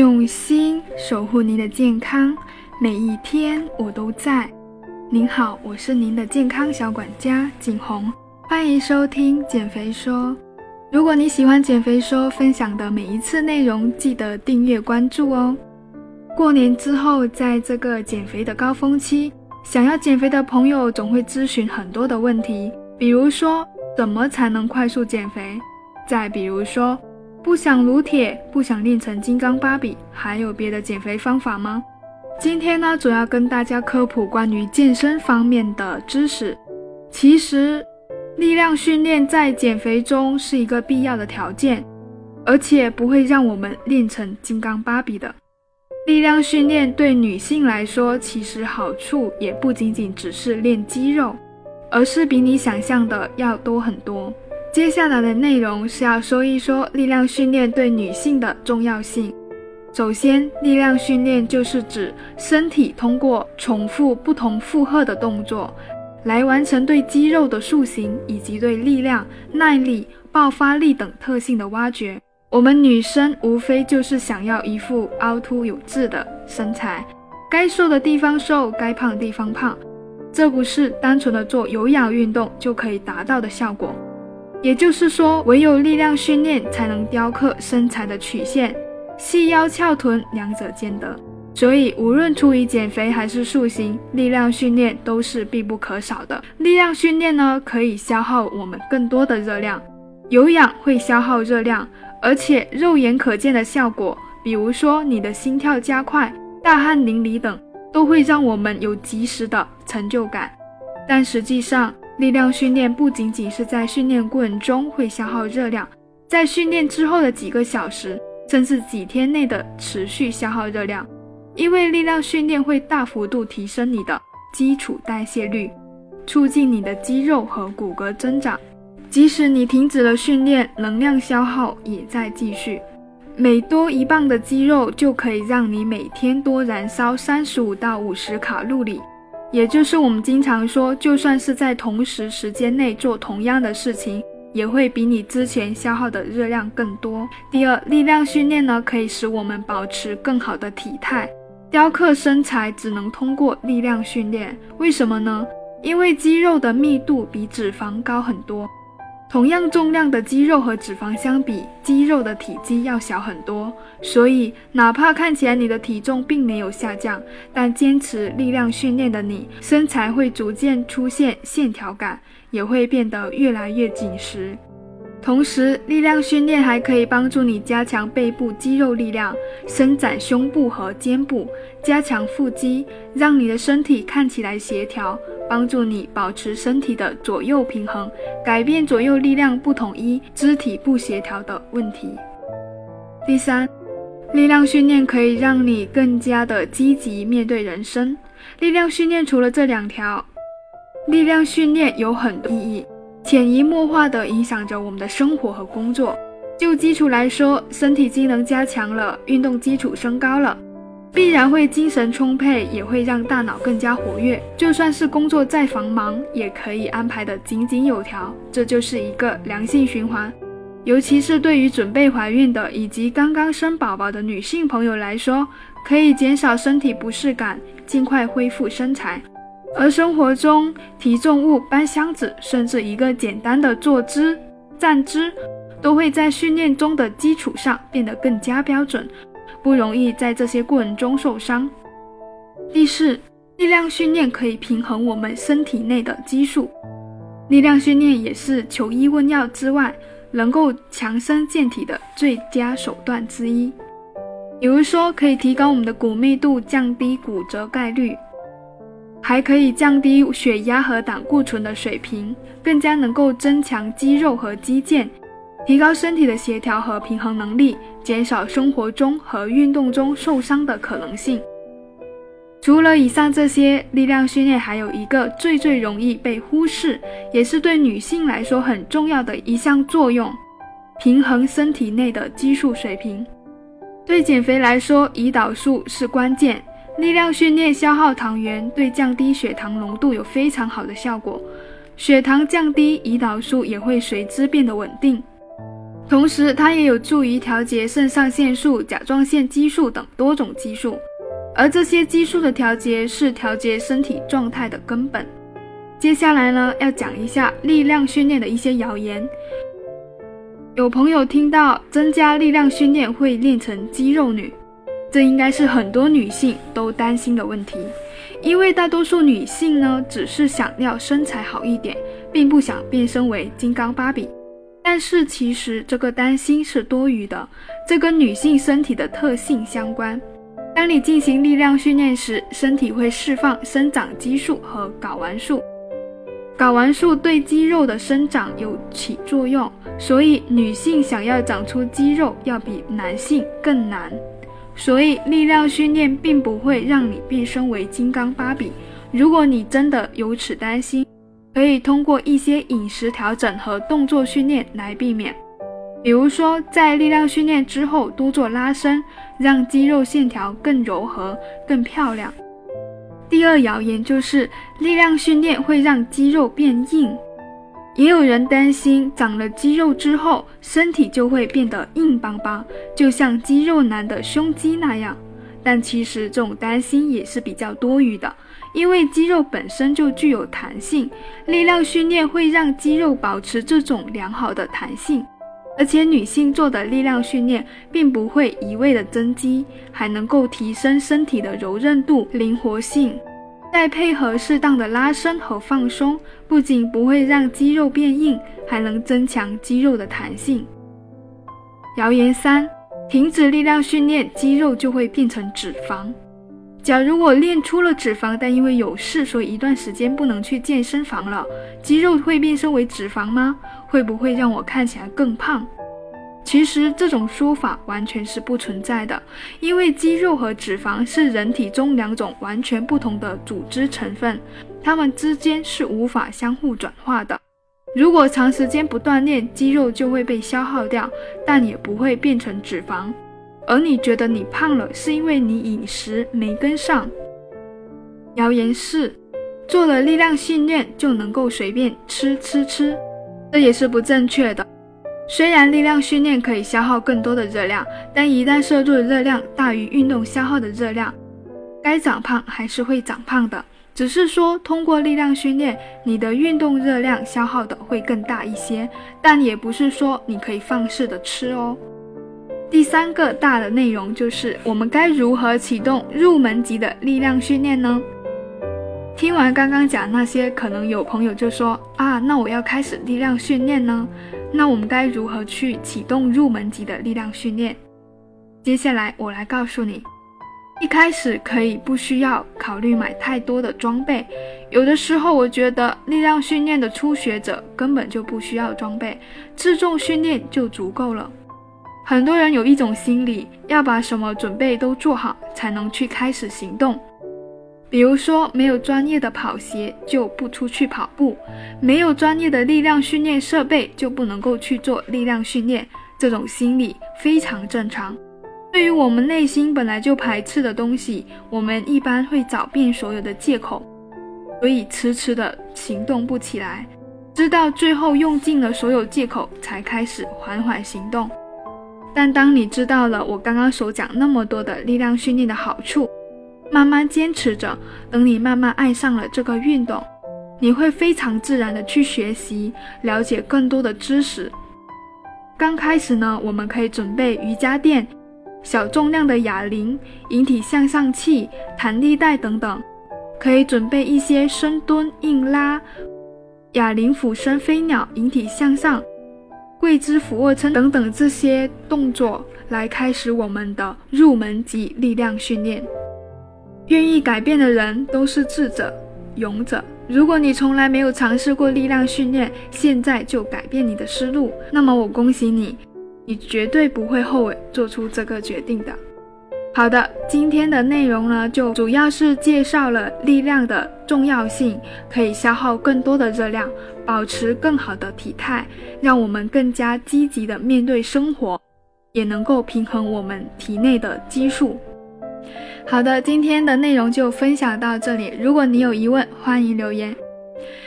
用心守护您的健康，每一天我都在。您好，我是您的健康小管家景红，欢迎收听减肥说。如果你喜欢减肥说分享的每一次内容，记得订阅关注哦。过年之后，在这个减肥的高峰期，想要减肥的朋友总会咨询很多的问题，比如说怎么才能快速减肥？再比如说。不想撸铁，不想练成金刚芭比，还有别的减肥方法吗？今天呢，主要跟大家科普关于健身方面的知识。其实，力量训练在减肥中是一个必要的条件，而且不会让我们练成金刚芭比的。力量训练对女性来说，其实好处也不仅仅只是练肌肉，而是比你想象的要多很多。接下来的内容是要说一说力量训练对女性的重要性。首先，力量训练就是指身体通过重复不同负荷的动作，来完成对肌肉的塑形以及对力量、耐力、爆发力等特性的挖掘。我们女生无非就是想要一副凹凸有致的身材，该瘦的地方瘦，该胖的地方胖，这不是单纯的做有氧运动就可以达到的效果。也就是说，唯有力量训练才能雕刻身材的曲线，细腰翘臀两者兼得。所以，无论出于减肥还是塑形，力量训练都是必不可少的。力量训练呢，可以消耗我们更多的热量，有氧会消耗热量，而且肉眼可见的效果，比如说你的心跳加快、大汗淋漓等，都会让我们有及时的成就感。但实际上，力量训练不仅仅是在训练过程中会消耗热量，在训练之后的几个小时，甚至几天内的持续消耗热量，因为力量训练会大幅度提升你的基础代谢率，促进你的肌肉和骨骼增长。即使你停止了训练，能量消耗也在继续。每多一磅的肌肉就可以让你每天多燃烧三十五到五十卡路里。也就是我们经常说，就算是在同时时间内做同样的事情，也会比你之前消耗的热量更多。第二，力量训练呢，可以使我们保持更好的体态。雕刻身材只能通过力量训练，为什么呢？因为肌肉的密度比脂肪高很多。同样重量的肌肉和脂肪相比，肌肉的体积要小很多，所以哪怕看起来你的体重并没有下降，但坚持力量训练的你，身材会逐渐出现线条感，也会变得越来越紧实。同时，力量训练还可以帮助你加强背部肌肉力量，伸展胸部和肩部，加强腹肌，让你的身体看起来协调，帮助你保持身体的左右平衡，改变左右力量不统一、肢体不协调的问题。第三，力量训练可以让你更加的积极面对人生。力量训练除了这两条，力量训练有很多意义。潜移默化地影响着我们的生活和工作。就基础来说，身体机能加强了，运动基础升高了，必然会精神充沛，也会让大脑更加活跃。就算是工作再繁忙，也可以安排得井井有条。这就是一个良性循环。尤其是对于准备怀孕的以及刚刚生宝宝的女性朋友来说，可以减少身体不适感，尽快恢复身材。而生活中提重物、搬箱子，甚至一个简单的坐姿、站姿，都会在训练中的基础上变得更加标准，不容易在这些过程中受伤。第四，力量训练可以平衡我们身体内的激素。力量训练也是求医问药之外，能够强身健体的最佳手段之一。比如说，可以提高我们的骨密度，降低骨折概率。还可以降低血压和胆固醇的水平，更加能够增强肌肉和肌腱，提高身体的协调和平衡能力，减少生活中和运动中受伤的可能性。除了以上这些，力量训练还有一个最最容易被忽视，也是对女性来说很重要的一项作用：平衡身体内的激素水平。对减肥来说，胰岛素是关键。力量训练消耗糖原，对降低血糖浓度有非常好的效果。血糖降低，胰岛素也会随之变得稳定。同时它也有助于调节肾上腺素、甲状腺激素等多种激素。而这些激素的调节是调节身体状态的根本。接下来呢，要讲一下力量训练的一些谣言。有朋友听到增加力量训练会练成肌肉女，这应该是很多女性都担心的问题。因为大多数女性呢，只是想要身材好一点，并不想变身为金刚芭比。但是其实这个担心是多余的，这跟女性身体的特性相关。当你进行力量训练时，身体会释放生长激素和睾丸素，睾丸素对肌肉的生长有起作用，所以女性想要长出肌肉要比男性更难。所以力量训练并不会让你变身为金刚芭比。如果你真的有此担心，可以通过一些饮食调整和动作训练来避免。比如说，在力量训练之后多做拉伸，让肌肉线条更柔和、更漂亮。第二谣言就是力量训练会让肌肉变硬，也有人担心长了肌肉之后身体就会变得硬邦邦，就像肌肉男的胸肌那样。但其实这种担心也是比较多余的，因为肌肉本身就具有弹性，力量训练会让肌肉保持这种良好的弹性。而且女性做的力量训练并不会一味的增肌，还能够提升身体的柔韧度、灵活性。再配合适当的拉伸和放松，不仅不会让肌肉变硬，还能增强肌肉的弹性。谣言三：停止力量训练，肌肉就会变成脂肪。假如我练出了脂肪，但因为有事，所以一段时间不能去健身房了，肌肉会变身为脂肪吗？会不会让我看起来更胖？其实这种说法完全是不存在的，因为肌肉和脂肪是人体中两种完全不同的组织成分，它们之间是无法相互转化的。如果长时间不锻炼，肌肉就会被消耗掉，但也不会变成脂肪。而你觉得你胖了，是因为你饮食没跟上。谣言四：做了力量训练就能够随便吃吃吃，这也是不正确的。虽然力量训练可以消耗更多的热量，但一旦摄入的热量大于运动消耗的热量，该长胖还是会长胖的。只是说通过力量训练，你的运动热量消耗的会更大一些，但也不是说你可以放肆的吃哦。第三个大的内容就是我们该如何启动入门级的力量训练呢？听完刚刚讲那些，可能有朋友就说啊，那我要开始力量训练呢？那我们该如何去启动入门级的力量训练？接下来我来告诉你，一开始可以不需要考虑买太多的装备，有的时候我觉得力量训练的初学者根本就不需要装备，自重训练就足够了。很多人有一种心理，要把什么准备都做好，才能去开始行动。比如说，没有专业的跑鞋就不出去跑步，没有专业的力量训练设备就不能够去做力量训练。这种心理非常正常。对于我们内心本来就排斥的东西，我们一般会找遍所有的借口，所以迟迟的行动不起来，直到最后用尽了所有借口，才开始缓缓行动。但当你知道了我刚刚所讲那么多的力量训练的好处，慢慢坚持着，等你慢慢爱上了这个运动，你会非常自然的去学习，了解更多的知识。刚开始呢，我们可以准备瑜伽垫、小重量的哑铃、引体向上器、弹力带等等，可以准备一些深蹲、硬拉、哑铃俯身飞鸟、引体向上。跪姿俯卧撑等等这些动作来开始我们的入门级力量训练。愿意改变的人都是智者、勇者。如果你从来没有尝试过力量训练，现在就改变你的思路，那么我恭喜你，你绝对不会后悔做出这个决定的。好的，今天的内容呢，就主要是介绍了力量的重要性，可以消耗更多的热量，保持更好的体态，让我们更加积极的面对生活，也能够平衡我们体内的激素。好的，今天的内容就分享到这里。如果你有疑问，欢迎留言。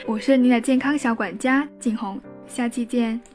我是你的健康小管家景红，下期见。